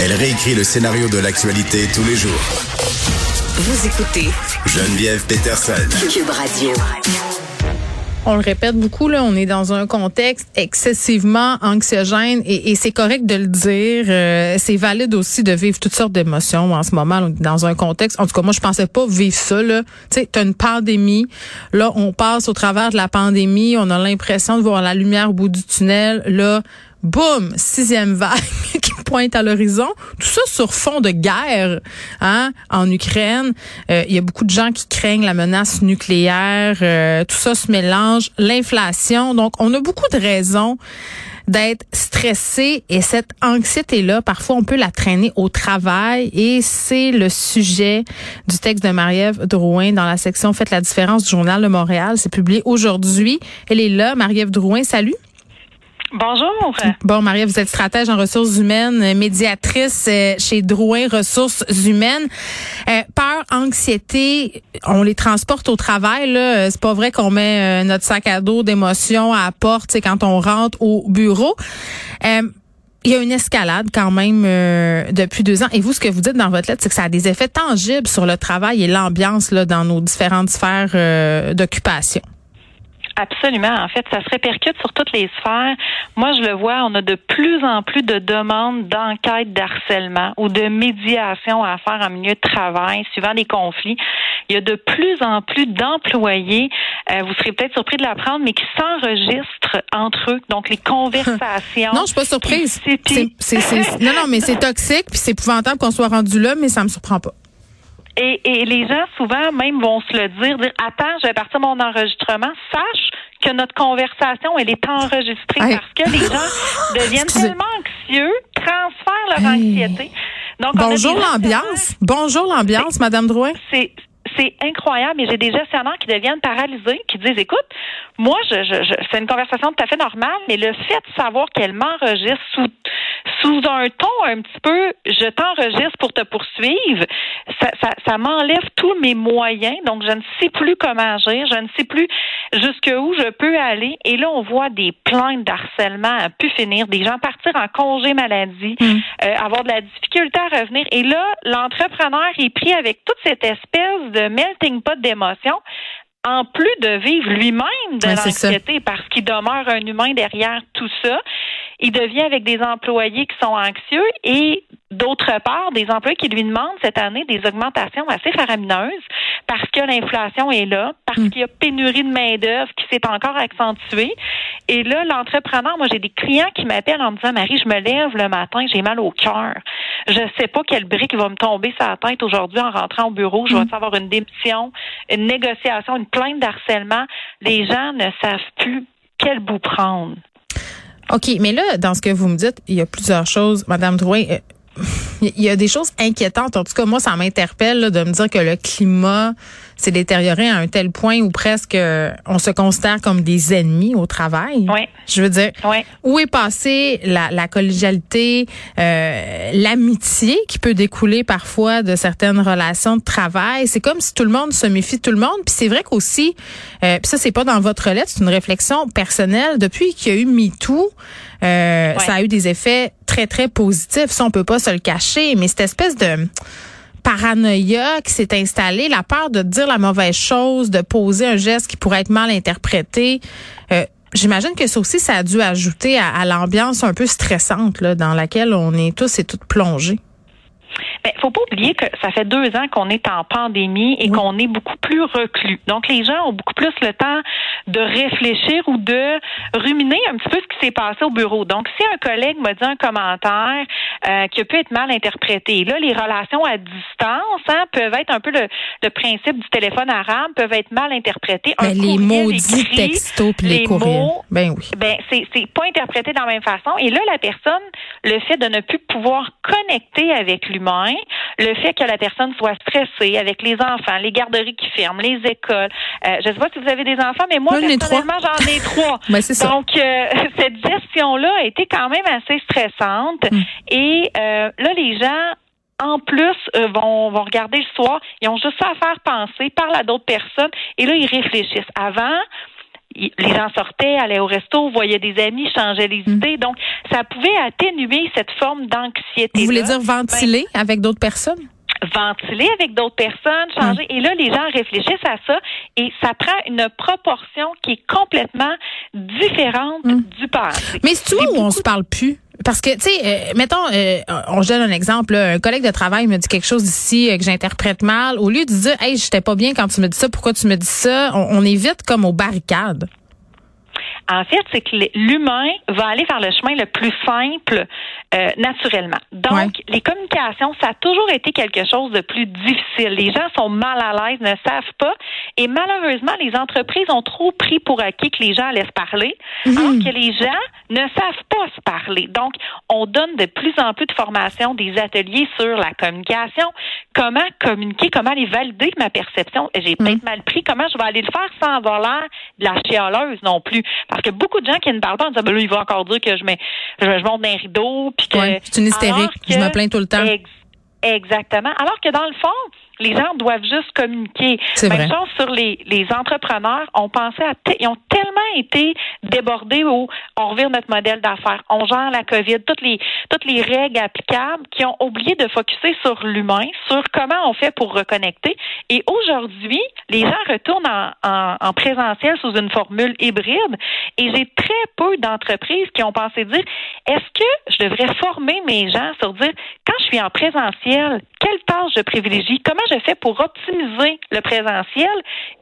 Elle réécrit le scénario de l'actualité tous les jours. Vous écoutez Geneviève Peterson. Cube Radio. On le répète beaucoup, là, on est dans un contexte excessivement anxiogène et, et c'est correct de le dire. Euh, c'est valide aussi de vivre toutes sortes d'émotions en ce moment. On est dans un contexte, en tout cas, moi, je pensais pas vivre ça. Là. Tu sais, t'as une pandémie. Là, on passe au travers de la pandémie. On a l'impression de voir la lumière au bout du tunnel. Là, boum, sixième vague pointe à l'horizon. Tout ça sur fond de guerre hein, en Ukraine. Euh, Il y a beaucoup de gens qui craignent la menace nucléaire. Euh, tout ça se mélange. L'inflation. Donc, on a beaucoup de raisons d'être stressé et cette anxiété-là, parfois on peut la traîner au travail et c'est le sujet du texte de Marie-Ève Drouin dans la section Faites la différence du Journal de Montréal. C'est publié aujourd'hui. Elle est là, Marie-Ève Drouin. Salut. Bonjour. Bon, Marie, vous êtes stratège en ressources humaines, euh, médiatrice euh, chez Drouin Ressources humaines. Euh, peur, anxiété, on les transporte au travail. Là, c'est pas vrai qu'on met notre sac à dos d'émotions à la porte, quand on rentre au bureau. il y a une escalade quand même depuis deux ans. Et vous, ce que vous dites dans votre lettre, c'est que ça a des effets tangibles sur le travail et l'ambiance dans nos différentes sphères d'occupation. Absolument. En fait, ça se répercute sur toutes les sphères. Moi, je le vois, on a de plus en plus de demandes d'enquête d'harcèlement ou de médiation à faire en milieu de travail, suivant les conflits. Il y a de plus en plus d'employés, euh, vous serez peut-être surpris de l'apprendre, mais qui s'enregistrent entre eux. Donc, les conversations. non, je suis pas surprise. C'est, non, non, mais c'est toxique, puis c'est épouvantable qu'on soit rendu là, mais ça me surprend pas. Et, et, les gens, souvent, même vont se le dire, dire, attends, je vais partir mon enregistrement, sache que notre conversation, elle est enregistrée parce que les gens deviennent tellement anxieux, transfèrent leur anxiété. Donc, Bonjour l'ambiance. Bonjour l'ambiance, Madame Drouin. C'est c'est incroyable. Et j'ai des gestionnaires qui deviennent paralysés, qui disent, écoute, moi, je, je, je c'est une conversation tout à fait normale, mais le fait de savoir qu'elle m'enregistre sous, sous un ton un petit peu, je t'enregistre pour te poursuivre, ça, ça, ça m'enlève tous mes moyens. Donc, je ne sais plus comment agir, je ne sais plus jusqu'où je peux aller. Et là, on voit des plaintes d'harcèlement à pu finir, des gens partir en congé maladie, mm. euh, avoir de la difficulté à revenir. Et là, l'entrepreneur est pris avec toute cette espèce de melting pot d'émotions en plus de vivre lui-même de l'anxiété parce qu'il demeure un humain derrière tout ça, il devient avec des employés qui sont anxieux et d'autre part, des employés qui lui demandent cette année des augmentations assez faramineuses parce que l'inflation est là, parce hmm. qu'il y a pénurie de main-d'œuvre qui s'est encore accentuée. Et là, l'entrepreneur, moi, j'ai des clients qui m'appellent en me disant, Marie, je me lève le matin, j'ai mal au cœur. Je sais pas quelle brique va me tomber sur la tête aujourd'hui en rentrant au bureau. Je vais hmm. avoir une démission, une négociation, une plainte d'harcèlement. Les gens ne savent plus quel bout prendre. OK, mais là, dans ce que vous me dites, il y a plusieurs choses. Madame Drouin, euh, il y a des choses inquiétantes. En tout cas, moi, ça m'interpelle de me dire que le climat s'est détérioré à un tel point où presque euh, on se considère comme des ennemis au travail. Oui. Je veux dire, où est passée la, la collégialité, euh, l'amitié qui peut découler parfois de certaines relations de travail? C'est comme si tout le monde se méfie de tout le monde. Puis c'est vrai qu'aussi, euh, puis ça c'est pas dans votre lettre, c'est une réflexion personnelle. Depuis qu'il y a eu MeToo, euh, ça a eu des effets très très positifs. Ça on peut pas se le cacher, mais cette espèce de paranoïa qui s'est installée, la peur de dire la mauvaise chose, de poser un geste qui pourrait être mal interprété. Euh, J'imagine que ça aussi, ça a dû ajouter à, l'ambiance un peu stressante là, dans laquelle on est tous et toutes plongés. Ben, faut pas oublier que ça fait deux ans qu'on est en pandémie et qu'on est beaucoup plus reclus. Donc, les gens ont beaucoup plus le temps de réfléchir ou de ruminer un petit peu ce qui s'est passé au bureau. Donc, si un collègue m'a dit un commentaire euh, qui a pu être mal interprété, là, les relations à distance hein, peuvent être un peu le, le, principe du téléphone arabe, peuvent être mal interprétées. Ben, les maudits textos puis les, courriels. Mots, ben oui. Ben, c'est, c'est pas interprété de la même façon. Et là, la personne, le fait de ne plus pouvoir connecter avec l'humain, le fait que la personne soit stressée avec les enfants, les garderies qui ferment, les écoles. Euh, je ne sais pas si vous avez des enfants, mais moi, personnellement, j'en ai trois. ben. Donc, euh, cette gestion-là a été quand même assez stressante. Hmm. Et euh, là, les gens en plus, euh, vont, vont regarder le soir. Ils ont juste ça à faire penser, parlent à d'autres personnes, et là, ils réfléchissent. Avant, les gens sortaient, allaient au resto, voyaient des amis, changeaient les hmm. idées. Donc, ça pouvait atténuer cette forme d'anxiété. Vous voulez dire ventiler ben, avec d'autres personnes? Ventiler avec d'autres personnes, changer. Et là, les gens réfléchissent à ça et ça prend une proportion qui est complètement différente hmm. du passé. Mais c'est où on se parle plus? Parce que, tu sais, euh, mettons, euh, on donne un exemple. un collègue de travail me dit quelque chose ici euh, que j'interprète mal. Au lieu de dire, hey, j'étais pas bien quand tu me dis ça, pourquoi tu me dis ça, on, on est vite comme aux barricades. En fait, c'est que l'humain va aller vers le chemin le plus simple euh, naturellement. Donc, les communications, ça a toujours été quelque chose de plus difficile. Les gens sont mal à l'aise, ne savent pas. Et malheureusement, les entreprises ont trop pris pour acquis que les gens allaient se parler, mhm. alors que les gens ne savent pas se parler. Donc, on donne de plus en plus de formations, des ateliers sur la communication, comment communiquer, comment aller valider ma perception? J'ai mhm. peut-être mal pris, comment je vais aller le faire sans avoir l'air de la chialeuse non plus? Parce que beaucoup de gens qui ne parlent pas en disant, ben là, il va encore dire que je mets, je, monte d'un rideau, puis que. c'est une hystérique. je me plains tout le temps. exactement. Alors que dans le fond, les gens doivent juste communiquer. Même chose sur les, les entrepreneurs. On pensait à ils ont tellement été débordés où on revient notre modèle d'affaires. On gère la COVID, toutes les toutes les règles applicables qui ont oublié de focuser sur l'humain, sur comment on fait pour reconnecter. Et aujourd'hui, les gens retournent en, en, en présentiel sous une formule hybride. Et j'ai très peu d'entreprises qui ont pensé dire est-ce que je devrais former mes gens sur dire quand je suis en présentiel, quelle tâche je privilégie, comment je fais pour optimiser le présentiel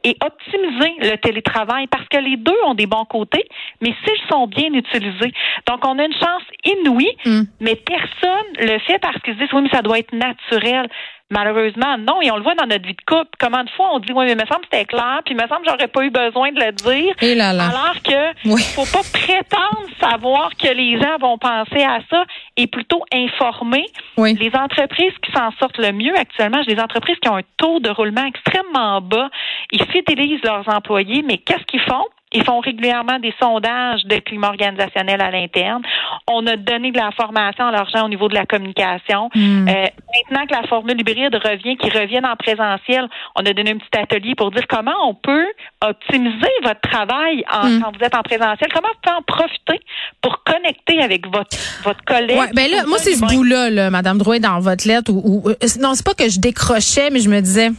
et optimiser le télétravail parce que les deux ont des bons côtés, mais s'ils sont bien utilisés. Donc, on a une chance inouïe, mm. mais personne le fait parce qu'ils se disent, oui, mais ça doit être naturel. Malheureusement, non. Et on le voit dans notre vie de couple. Comment de fois on dit, oui, mais il me semble que c'était clair, puis il me semble que j'aurais pas eu besoin de le dire. Et là là. Alors que, oui. faut pas prétendre savoir que les gens vont penser à ça et plutôt informer. Oui. Les entreprises qui s'en sortent le mieux actuellement, j'ai des entreprises qui ont un taux de roulement extrêmement bas. Ils fidélisent leurs employés, mais qu'est-ce qu'ils font? Ils font régulièrement des sondages de climat organisationnel à l'interne. On a donné de la formation à l'argent au niveau de la communication. Hmm. Euh, maintenant que la formule hybride revient, qui reviennent en présentiel, on a donné un petit atelier pour dire comment on peut optimiser votre travail en, hmm. quand vous êtes en présentiel. Comment vous pouvez en profiter pour connecter avec votre votre collègue. Ouais, ben là, moi c'est ce bout-là, là, Madame Drouet, dans votre lettre. Où, euh, non, c'est pas que je décrochais, mais je me disais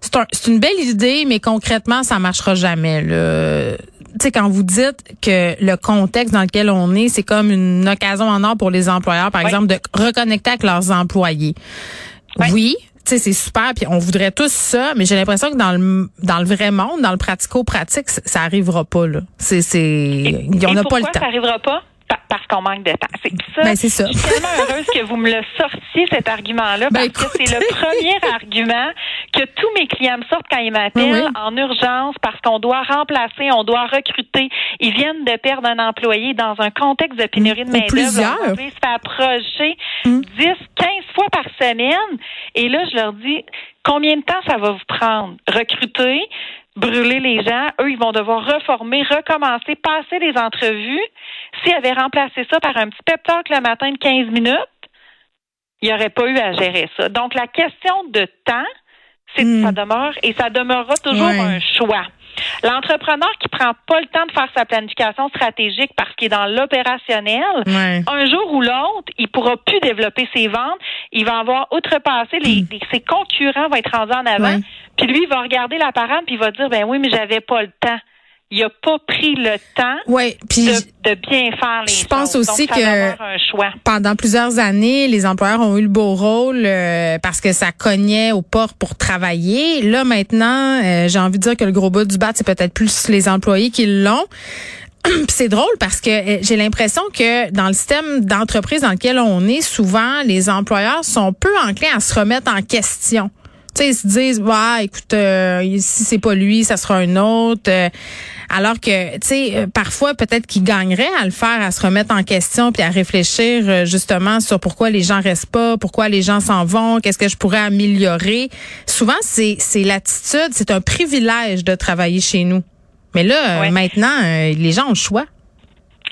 c'est une belle idée, mais concrètement, ça marchera jamais. Tu sais, quand vous dites que le contexte dans lequel on est, c'est comme une occasion en or pour les employeurs, par exemple, de reconnecter avec leurs employés. Oui, tu sais, c'est super, puis on voudrait tous ça, mais j'ai l'impression que dans le dans le vrai monde, dans le pratico-pratique, ça arrivera pas là. C'est c'est, on n'a pas le temps. Ça arrivera pas? Parce qu'on manque de temps. C'est ça. Ben, c'est ça. Je suis tellement heureuse que vous me le sortiez, cet argument-là, ben, parce que c'est le premier argument que tous mes clients me sortent quand ils m'appellent en urgence parce qu'on doit remplacer, on doit recruter. Ils viennent de perdre un employé dans un contexte de pénurie de main-d'œuvre. Plusieurs. On se fait approcher 10, hum. 15 fois par semaine. Et là, je leur dis, combien de temps ça va vous prendre? Recruter, brûler les gens. Eux, ils vont devoir reformer, recommencer, passer les entrevues. S'ils avaient remplacé ça par un petit pep talk le matin de 15 minutes, il n'y aurait pas eu à gérer ça. Donc, la question de temps, c'est hmm. ça demeure et ça demeurera toujours un choix. L'entrepreneur qui prend pas le temps de faire sa planification stratégique parce qu'il est dans l'opérationnel, un jour ou l'autre, il pourra plus développer ses ventes. Il va avoir outrepassé les, hmm. ses concurrents vont être rendus en avant. Puis lui, il va regarder la parade puis il va dire ben oui, mais j'avais pas le temps. Il a pas pris le temps ouais, puis de, de, bien faire les je choses. pense aussi Donc, que demeure un choix. pendant plusieurs années, les employeurs ont eu le beau rôle euh, parce que ça cognait aux portes pour travailler. Là maintenant, euh, j'ai envie de dire que le gros bout du bat, c'est peut-être plus les employés qui l'ont. C'est drôle parce que euh, j'ai l'impression que dans le système d'entreprise dans lequel on est, souvent les employeurs sont peu enclins à se remettre en question. Tu sais, ils se disent, bah, écoute, euh, si c'est pas lui, ça sera un autre. Euh, alors que, tu sais, euh, parfois peut-être qu'ils gagneraient à le faire, à se remettre en question puis à réfléchir euh, justement sur pourquoi les gens restent pas, pourquoi les gens s'en vont, qu'est-ce que je pourrais améliorer. Souvent, c'est c'est l'attitude, c'est un privilège de travailler chez nous. Mais là, Ouais. maintenant, les gens ont le choix.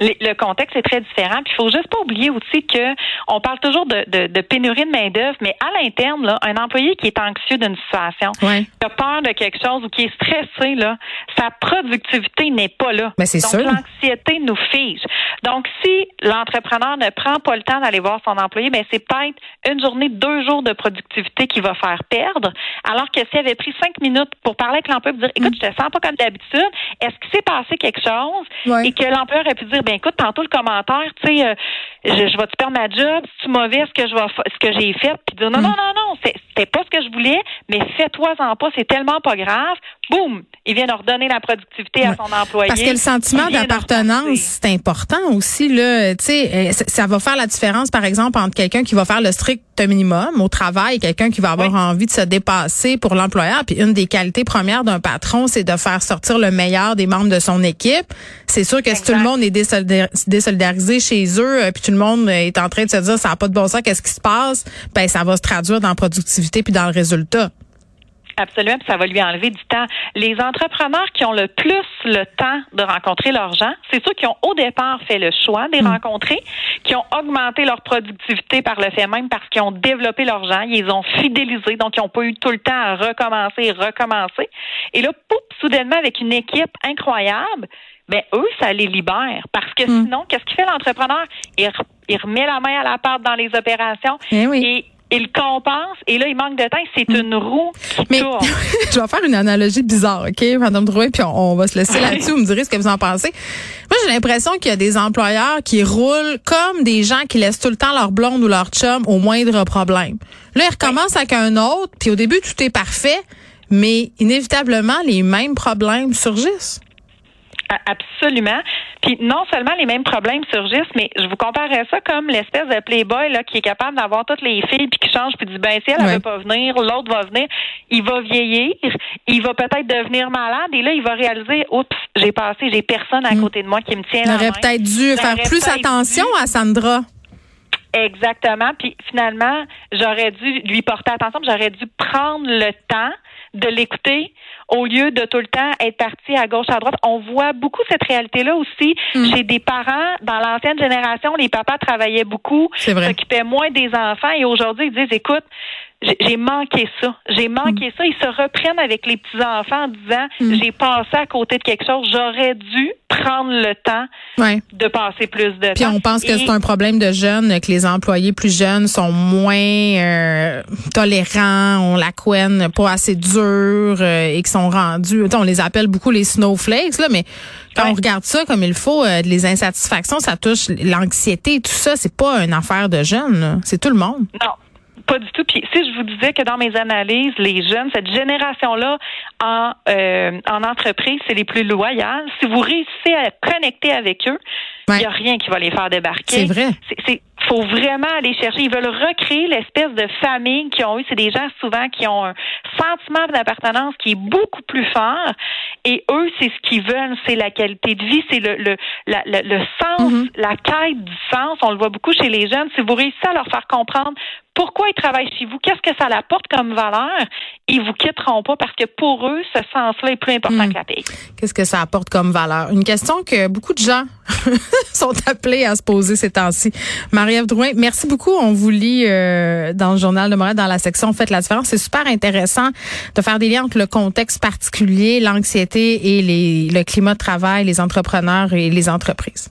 Le, contexte est très différent. Puis il faut juste pas oublier aussi que on parle toujours de, de, de pénurie de main d'œuvre, mais à l'interne, là, un employé qui est anxieux d'une situation, Ouais. qui a peur de quelque chose ou qui est stressé, là, sa productivité n'est pas là. Ben, c'est Donc l'anxiété nous fige. Donc si l'entrepreneur ne prend pas le temps d'aller voir son employé, ben c'est peut-être une journée, deux jours de productivité qui va faire perdre. Alors que s'il avait pris cinq minutes pour parler avec l'employé, pour dire, écoute, je te sens pas comme d'habitude, est-ce qu'il s'est passé quelque chose? Ouais. et que l'employeur aurait pu dire, ben écoute, tantôt le commentaire, tu sais, euh, je, je vais-tu perdre ma job, c'est-tu mauvais ce que je vais ce que j'ai fait, puis dire non, non, non, non, c'est- c'était pas ce que je voulais, mais fais-toi-en pas, c'est tellement pas grave. Boum! Il vient de redonner la productivité à son employé. Parce que le sentiment d'appartenance, c'est important aussi. Là, tu sais, euh, ça- va faire la différence, par exemple, entre quelqu'un qui va faire le strict minimum au travail et quelqu'un qui va avoir Oui. envie de se dépasser pour l'employeur. Puis une des qualités premières d'un patron, c'est de faire sortir le meilleur des membres de son équipe. C'est sûr que si tout le monde est désolidar- désolidarisé chez eux, euh, puis tout le monde est en train de se dire ça n'a pas de bon sens, qu'est-ce qui se passe, ben ça va se traduire dans la productivité puis dans le résultat. Absolument, puis ça va lui enlever du temps. Les entrepreneurs qui ont le plus le temps de rencontrer leurs gens, c'est ceux qui ont au départ fait le choix de les rencontrer, qui ont augmenté leur productivité par le fait même parce qu'ils ont développé leurs gens, ils les ont fidélisés, donc ils n'ont pas eu tout le temps à recommencer et recommencer. Et là, poup, soudainement, avec une équipe incroyable, ben eux, ça les libère. Parce que sinon, qu'est-ce qu'il fait l'entrepreneur? Il, il remet la main à la pâte dans les opérations Eh oui. et il compense. Et là, il manque de temps. C'est une roue qui Mais tourne. je vais faire une analogie bizarre, OK, Madame Drouin, puis on, on va se laisser Oui. là-dessus. Vous me direz ce que vous en pensez. Moi, j'ai l'impression qu'il y a des employeurs qui roulent comme des gens qui laissent tout le temps leur blonde ou leur chum au moindre problème. Là, ils recommencent avec un autre, puis au début, tout est parfait, mais inévitablement, les mêmes problèmes surgissent. Absolument. Puis non seulement les mêmes problèmes surgissent, mais je vous comparerais ça comme l'espèce de playboy là qui est capable d'avoir toutes les filles puis qui change puis dit ben si elle, Ouais. veut pas venir, l'autre va venir, il va vieillir, il va peut-être devenir malade et là il va réaliser oups, j'ai passé, j'ai personne à côté de moi qui me tient On aurait peut-être dû faire plus attention dû- à Sandra. Exactement. Puis finalement, j'aurais dû lui porter attention, j'aurais dû prendre le temps de l'écouter au lieu de tout le temps être parti à gauche, à droite. On voit beaucoup cette réalité-là aussi Mm. chez des parents. Dans l'ancienne génération, les papas travaillaient beaucoup, C'est vrai. s'occupaient moins des enfants et aujourd'hui, ils disent, écoute, j'ai manqué ça. J'ai manqué ça. Ils se reprennent avec les petits-enfants en disant, Mm. j'ai passé à côté de quelque chose. J'aurais dû prendre le temps Ouais. de passer plus de Puis temps. on pense que c'est un problème de jeunes, que les employés plus jeunes sont moins euh, tolérants, ont la couenne pas assez dure euh, et qui sont rendus, on les appelle beaucoup les snowflakes là, mais quand Ouais. on regarde ça comme il faut, euh, les insatisfactions, ça touche l'anxiété, tout ça, c'est pas une affaire de jeunes, c'est tout le monde. Non. Pas du tout. Puis si je vous disais que dans mes analyses, les jeunes, cette génération-là en, euh, en entreprise, c'est les plus loyales. Si vous réussissez à connecter avec eux, il Ouais. n'y a rien qui va les faire débarquer. C'est vrai. C'est, faut vraiment aller chercher. Ils veulent recréer l'espèce de famille qu'ils ont eu. C'est des gens souvent qui ont un sentiment d'appartenance qui est beaucoup plus fort. Et eux, c'est ce qu'ils veulent, c'est la qualité de vie, c'est le le, la- le, le sens, Mhm. la quête du sens. On le voit beaucoup chez les jeunes. Si vous réussissez à leur faire comprendre pourquoi ils travaillent chez vous, qu'est-ce que ça apporte comme valeur, ils vous quitteront pas parce que pour eux, ce sens-là est plus important Mhm. que la paye. Qu'est-ce que ça apporte comme valeur? Une question que beaucoup de gens sont appelés à se poser ces temps-ci. Marie-Ève Drouin, merci beaucoup. On vous lit euh, dans le Journal de Montréal, dans la section Faites la différence. C'est super intéressant de faire des liens entre le contexte particulier, l'anxiété et les, le climat de travail, les entrepreneurs et les entreprises.